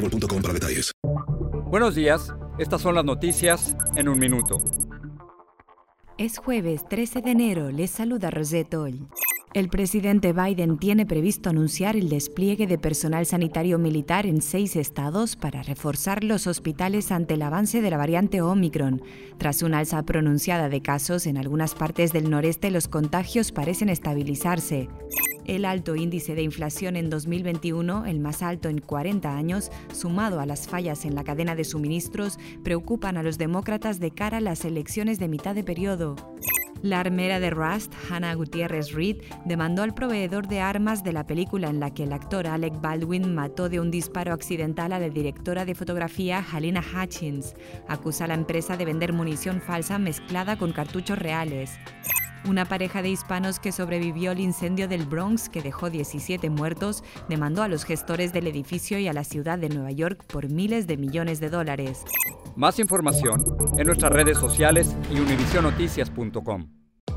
boostmobile.com para detalles. Buenos días, estas son las noticias en un minuto. Es jueves 13 de enero, les saluda Rosette Oll. El presidente Biden tiene previsto anunciar el despliegue de personal sanitario militar en seis estados para reforzar los hospitales ante el avance de la variante Omicron. Tras una alza pronunciada de casos en algunas partes del noreste, los contagios parecen estabilizarse. El alto índice de inflación en 2021, el más alto en 40 años, sumado a las fallas en la cadena de suministros, preocupan a los demócratas de cara a las elecciones de mitad de periodo. La armera de Rust, Hannah Gutiérrez Reed, demandó al proveedor de armas de la película en la que el actor Alec Baldwin mató de un disparo accidental a la directora de fotografía Halina Hutchins. Acusa a la empresa de vender munición falsa mezclada con cartuchos reales. Una pareja de hispanos que sobrevivió al incendio del Bronx, que dejó 17 muertos, demandó a los gestores del edificio y a la ciudad de Nueva York por miles de millones de dólares. Más información en nuestras redes sociales y univisionoticias.com.